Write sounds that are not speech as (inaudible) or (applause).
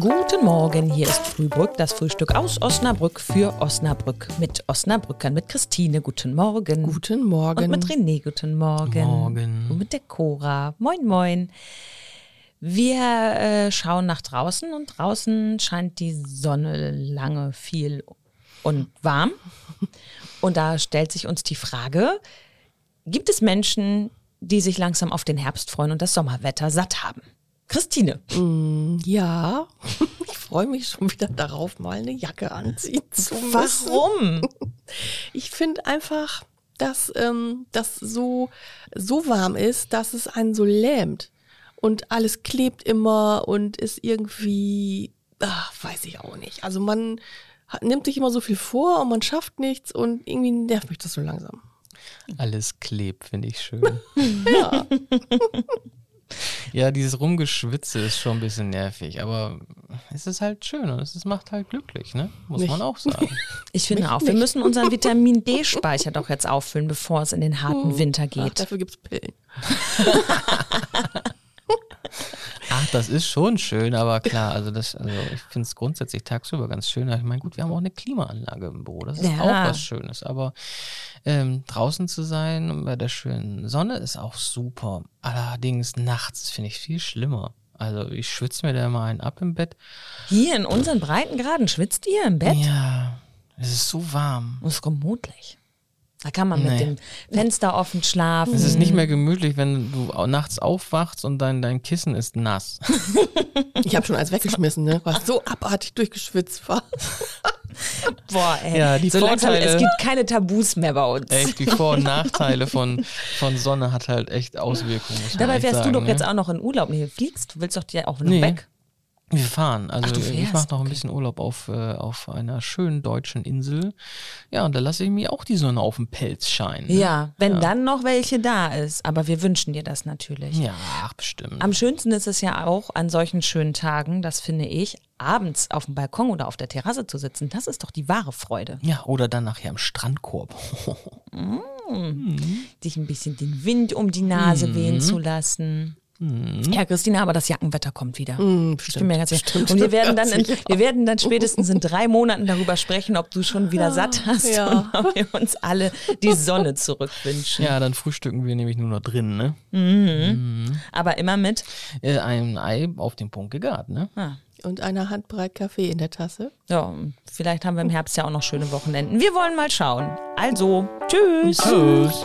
Guten Morgen, hier ist Frühbrück, das Frühstück aus Osnabrück für Osnabrück mit Osnabrückern, mit Christine, guten Morgen. Guten Morgen. Und mit René, guten Morgen. Morgen. Und mit der Cora, moin moin. Wir äh, schauen nach draußen und draußen scheint die Sonne lange, viel und warm. Und da stellt sich uns die Frage, gibt es Menschen, die sich langsam auf den Herbst freuen und das Sommerwetter satt haben? Christine. Ja, ich freue mich schon wieder darauf, mal eine Jacke anziehen (laughs) zu müssen. Warum? (laughs) Ich finde einfach, dass ähm, das so, so warm ist, dass es einen so lähmt. Und alles klebt immer und ist irgendwie, ach, weiß ich auch nicht. Also man hat, nimmt sich immer so viel vor und man schafft nichts und irgendwie nervt mich das so langsam. Alles klebt, finde ich schön. (laughs) Ja, ja, dieses Rumgeschwitze ist schon ein bisschen nervig, aber es ist halt schön und es macht halt glücklich, ne? Muss Nicht. man auch (laughs) sagen. Ich finde Mich auch, wir nicht. müssen unseren Vitamin D-Speicher doch jetzt auffüllen, bevor es in den harten Winter ach, geht. dafür gibt's Pillen. (laughs) Ach, das ist schon schön, aber klar, also das, also ich finde es grundsätzlich tagsüber ganz schön. Ich meine, gut, wir haben auch eine Klimaanlage im Büro, das ist Ja. auch was Schönes. Aber ähm, draußen zu sein bei der schönen Sonne ist auch super. Allerdings nachts finde ich viel schlimmer. Also ich schwitze mir da immer einen ab im Bett. Hier in unseren Breitengraden schwitzt ihr im Bett? Ja, es ist so warm. Das ist gemütlich. Da kann man mit Nee. dem Fenster offen schlafen. Es ist nicht mehr gemütlich, wenn du nachts aufwachst und dein, dein Kissen ist nass. Ich habe schon eins weggeschmissen, ne? Was so abartig durchgeschwitzt (laughs) war. Boah, ey. Ja, die so langsam, Vorteile- es gibt keine Tabus mehr bei uns. Echt, die Vor- und Nachteile von, (laughs) von Sonne hat halt echt Auswirkungen. Dabei wärst sagen, du doch ne? jetzt auch noch in Urlaub. Nee, fliegst, du willst doch dir auch noch Nee. weg. Wir fahren. Also Ach, ich mache noch ein bisschen Urlaub auf, äh, auf einer schönen deutschen Insel. Ja, und da lasse ich mir auch die Sonne auf den Pelz scheinen. ne? Ja, wenn dann noch welche da ist. Aber wir wünschen dir das natürlich. Ja, bestimmt. Am schönsten ist es ja auch an solchen schönen Tagen, das finde ich, abends auf dem Balkon oder auf der Terrasse zu sitzen. Das ist doch die wahre Freude. ja, oder dann nachher im Strandkorb. (laughs) Sich ein bisschen den Wind um die Nase Mhm. wehen zu lassen. Ja, Christina, aber das Jackenwetter kommt wieder. ich bin mir ganz sicher. stimmt, Und wir werden, dann (laughs) in, wir werden dann spätestens in drei Monaten darüber sprechen, ob du schon wieder satt hast ja. und ob wir uns alle die Sonne zurückwünschen. (laughs) Ja, dann frühstücken wir nämlich nur noch drin, ne? Aber immer mit. Äh, ein Ei auf den Punkt gegart, ne? Ah, Und eine Handbreit Kaffee in der Tasse. ja, vielleicht haben wir im Herbst ja auch noch schöne Wochenenden. Wir wollen mal schauen. Also, tschüss. Tschüss.